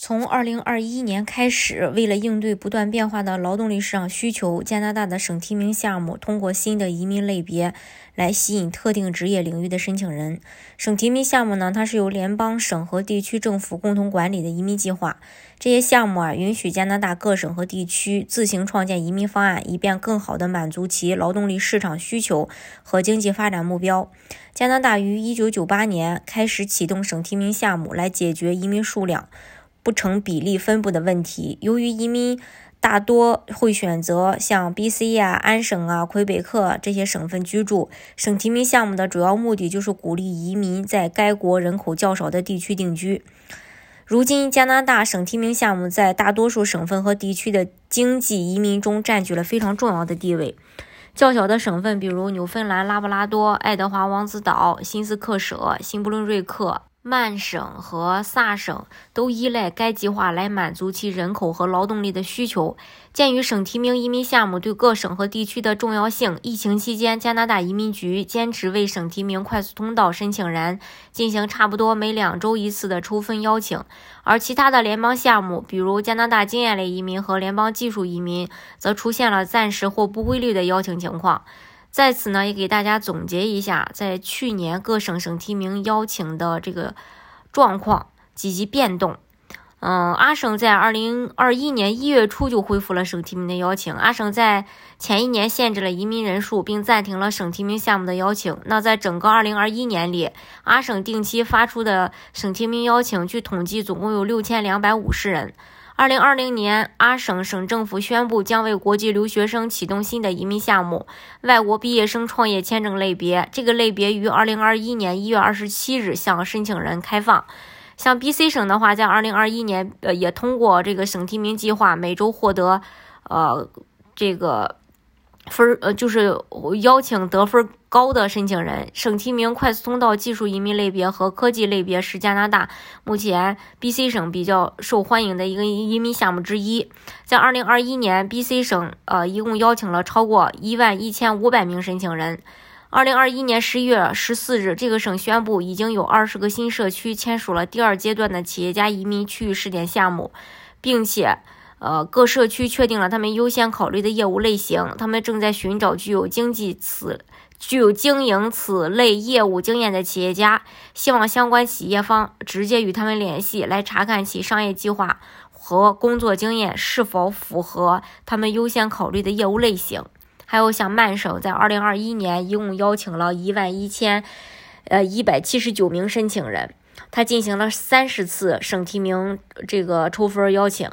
从二零二一年开始，为了应对不断变化的劳动力市场需求，加拿大的省提名项目通过新的移民类别来吸引特定职业领域的申请人。省提名项目呢，它是由联邦、省和地区政府共同管理的移民计划。这些项目啊，允许加拿大各省和地区自行创建移民方案，以便更好地满足其劳动力市场需求和经济发展目标。加拿大于一九九八年开始启动省提名项目，来解决移民数量。不成比例分布的问题。由于移民大多会选择像 B.C. 呀、安省啊、魁北克这些省份居住，省提名项目的主要目的就是鼓励移民在该国人口较少的地区定居。如今，加拿大省提名项目在大多数省份和地区的经济移民中占据了非常重要的地位。较小的省份，比如纽芬兰、拉布拉多、爱德华王子岛、新斯克舍、新布伦瑞克。曼省和萨省都依赖该计划来满足其人口和劳动力的需求。鉴于省提名移民项目对各省和地区的重要性，疫情期间，加拿大移民局坚持为省提名快速通道申请人进行差不多每两周一次的抽分邀请。而其他的联邦项目，比如加拿大经验类移民和联邦技术移民，则出现了暂时或不规律的邀请情况。在此呢，也给大家总结一下，在去年各省省提名邀请的这个状况及其变动。嗯，阿省在二零二一年一月初就恢复了省提名的邀请。阿省在前一年限制了移民人数，并暂停了省提名项目的邀请。那在整个二零二一年里，阿省定期发出的省提名邀请，据统计总共有六千两百五十人。二零二零年，阿省省政府宣布将为国际留学生启动新的移民项目——外国毕业生创业签证类别。这个类别于二零二一年一月二十七日向申请人开放。像 B.C 省的话，在二零二一年，呃，也通过这个省提名计划，每周获得，呃，这个。分呃，就是邀请得分高的申请人。省提名快速通道技术移民类别和科技类别是加拿大目前 B.C 省比较受欢迎的一个移民项目之一。在2021年，B.C 省呃一共邀请了超过一万一千五百名申请人。2021年11月14日，这个省宣布已经有二十个新社区签署了第二阶段的企业家移民区域试点项目，并且。呃，各社区确定了他们优先考虑的业务类型，他们正在寻找具有经济此具有经营此类业务经验的企业家，希望相关企业方直接与他们联系，来查看其商业计划和工作经验是否符合他们优先考虑的业务类型。还有像曼省，在二零二一年一共邀请了一万一千呃一百七十九名申请人，他进行了三十次省提名这个抽分邀请。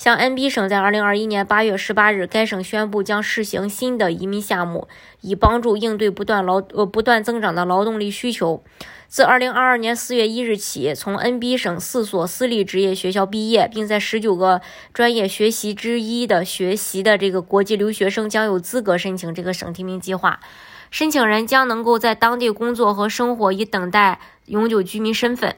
像 NB 省在二零二一年八月十八日，该省宣布将试行新的移民项目，以帮助应对不断劳呃不断增长的劳动力需求。自二零二二年四月一日起，从 NB 省四所私立职业学校毕业，并在十九个专业学习之一的学习的这个国际留学生将有资格申请这个省提名计划。申请人将能够在当地工作和生活，以等待永久居民身份。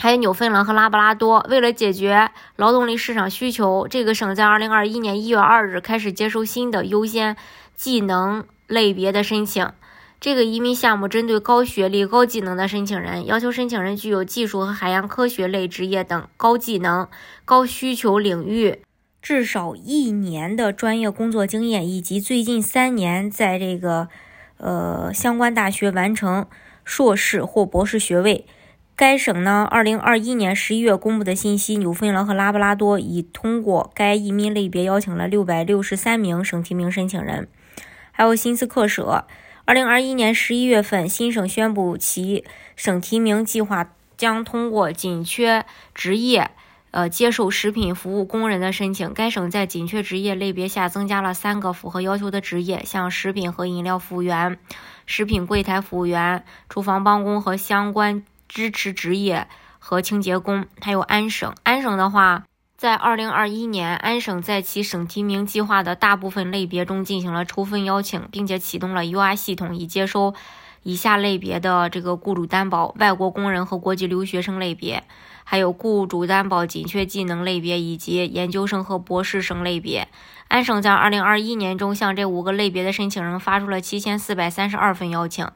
还有纽芬兰和拉布拉多，为了解决劳动力市场需求，这个省在二零二一年一月二日开始接收新的优先技能类别的申请。这个移民项目针对高学历、高技能的申请人，要求申请人具有技术和海洋科学类职业等高技能、高需求领域至少一年的专业工作经验，以及最近三年在这个呃相关大学完成硕士或博士学位。该省呢，二零二一年十一月公布的信息，纽芬兰和拉布拉多已通过该移民类别邀请了六百六十三名省提名申请人。还有新斯克舍，二零二一年十一月份，新省宣布其省提名计划将通过紧缺职业，呃，接受食品服务工人的申请。该省在紧缺职业类别下增加了三个符合要求的职业，像食品和饮料服务员、食品柜台服务员、厨房帮工和相关。支持职业和清洁工，还有安省。安省的话，在二零二一年，安省在其省提名计划的大部分类别中进行了抽分邀请，并且启动了 U.I. 系统，以接收以下类别的这个雇主担保：外国工人和国际留学生类别，还有雇主担保紧缺技能类别，以及研究生和博士生类别。安省在二零二一年中向这五个类别的申请人发出了七千四百三十二份邀请。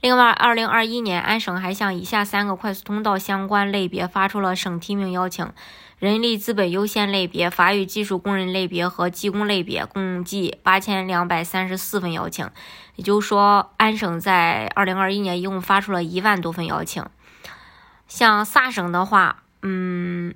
另外，二零二一年，安省还向以下三个快速通道相关类别发出了省提名邀请。人力资本优先类别、法语技术工人类别和技工类别共计八千两百三十四份邀请，也就是说，安省在二零二一年一共发出了一万多份邀请。像萨省的话，嗯，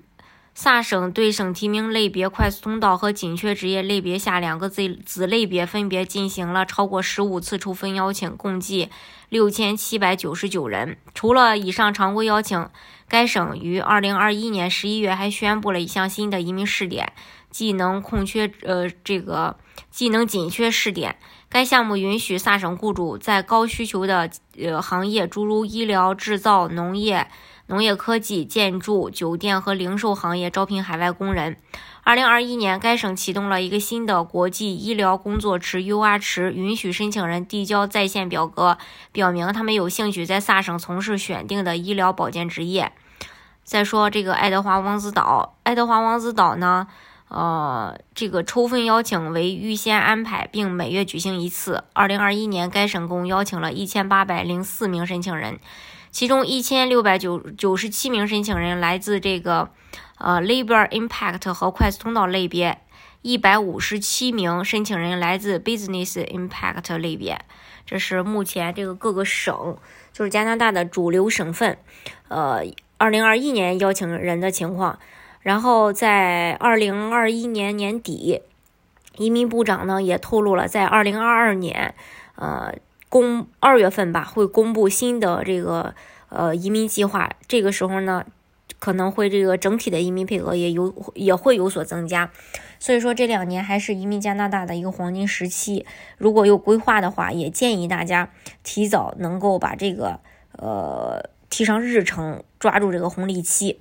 萨省对省提名类别快速通道和紧缺职业类别下两个子子类别分别进行了超过十五次抽分邀请，共计六千七百九十九人。除了以上常规邀请。该省于二零二一年十一月还宣布了一项新的移民试点——技能空缺呃这个技能紧缺试点。该项目允许萨省雇主在高需求的呃行业，诸如医疗、制造、农业、农业科技、建筑、酒店和零售行业招聘海外工人。二零二一年，该省启动了一个新的国际医疗工作池 （UR 池），允许申请人递交在线表格，表明他们有兴趣在萨省从事选定的医疗保健职业。再说这个爱德华王子岛，爱德华王子岛呢，呃，这个抽分邀请为预先安排，并每月举行一次。二零二一年，该省共邀请了一千八百零四名申请人，其中一千六百九九十七名申请人来自这个。呃，Labor Impact 和快速通道类别，一百五十七名申请人来自 Business Impact 类别。这是目前这个各个省，就是加拿大的主流省份，呃，二零二一年邀请人的情况。然后在二零二一年年底，移民部长呢也透露了，在二零二二年，呃，公二月份吧，会公布新的这个呃移民计划。这个时候呢。可能会这个整体的移民配额也有也会有所增加，所以说这两年还是移民加拿大的一个黄金时期。如果有规划的话，也建议大家提早能够把这个呃提上日程，抓住这个红利期。